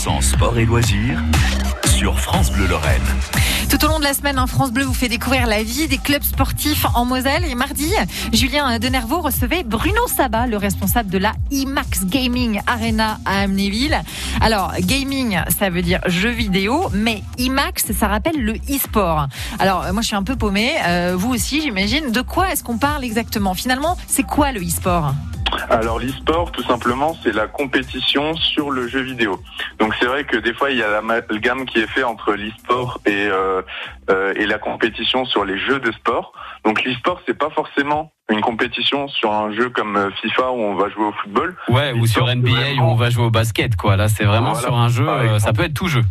100% sport et loisirs sur France Bleu Lorraine. Tout au long de la semaine, un France Bleu vous fait découvrir la vie des clubs sportifs en Moselle. Et mardi, Julien Denervaux recevait Bruno Sabat, le responsable de la IMAX Gaming Arena à Amnéville. Alors, gaming, ça veut dire jeu vidéo, mais IMAX, ça rappelle le e-sport. Alors, moi, je suis un peu paumé. Euh, vous aussi, j'imagine. De quoi est-ce qu'on parle exactement? Finalement, c'est quoi le e-sport? Alors l'e-sport, tout simplement, c'est la compétition sur le jeu vidéo. Donc c'est vrai que des fois, il y a l'amalgame qui est fait entre l'e-sport et, euh, euh, et la compétition sur les jeux de sport. Donc l'e-sport, c'est pas forcément une compétition sur un jeu comme euh, FIFA où on va jouer au football. Ouais, ou sur NBA où on va jouer au basket, quoi. Là, c'est vraiment sur un jeu, ça peut être tout jeu.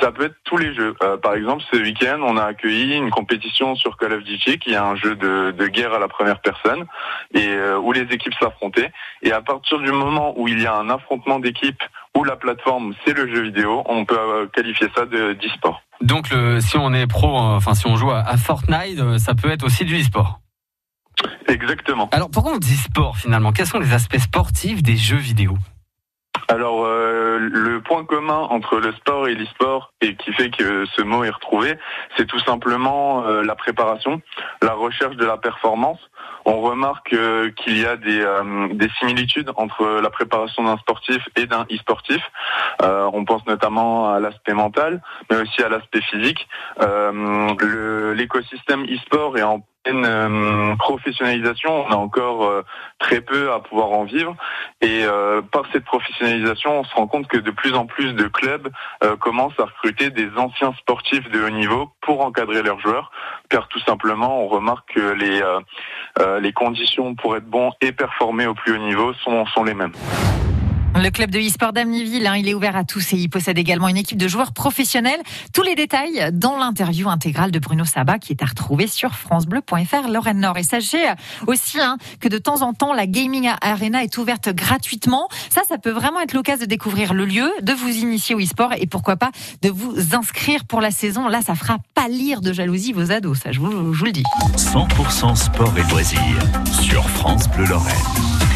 Ça peut être tous les jeux. Euh, par exemple, ce week-end, on a accueilli une compétition sur Call of Duty, qui est un jeu de, de guerre à la première personne, et euh, où les équipes s'affrontaient. Et à partir du moment où il y a un affrontement d'équipes, où la plateforme c'est le jeu vidéo, on peut euh, qualifier ça de d'e-sport. Donc, le, si on est pro, enfin si on joue à, à Fortnite, ça peut être aussi du e-sport. Exactement. Alors, pourquoi on dit sport finalement? Quels sont les aspects sportifs des jeux vidéo? Alors euh, le point commun entre le sport et l'e-sport et qui fait que ce mot est retrouvé, c'est tout simplement euh, la préparation, la recherche de la performance. On remarque euh, qu'il y a des, des, similitudes entre la préparation d'un sportif et d'un e-sportif. on pense notamment à l'aspect mental, mais aussi à l'aspect physique. L'écosystème e-sport est en euh, professionnalisation, on a encore euh, très peu à pouvoir en vivre. Et euh, par cette professionnalisation, on se rend compte que de plus en plus de clubs commencent à recruter des anciens sportifs de haut niveau pour encadrer leurs joueurs, car tout simplement, on remarque que les, les conditions pour être bon et performer au plus haut niveau sont, sont les mêmes. Le club de e-sport d'Amniville, hein, il est ouvert à tous et il possède également une équipe de joueurs professionnels. Tous les détails dans l'interview intégrale de Bruno Sabat qui est à retrouver sur francebleu.fr Lorraine Nord. Et sachez aussi hein, que de temps en temps, la Gaming Arena est ouverte gratuitement. Ça, ça peut vraiment être l'occasion de découvrir le lieu, de vous initier au e-sport et pourquoi pas de vous inscrire pour la saison. Là, ça fera pas lire de jalousie vos ados, ça je vous, je vous le dis. 100% sport et loisirs sur France Bleu Lorraine.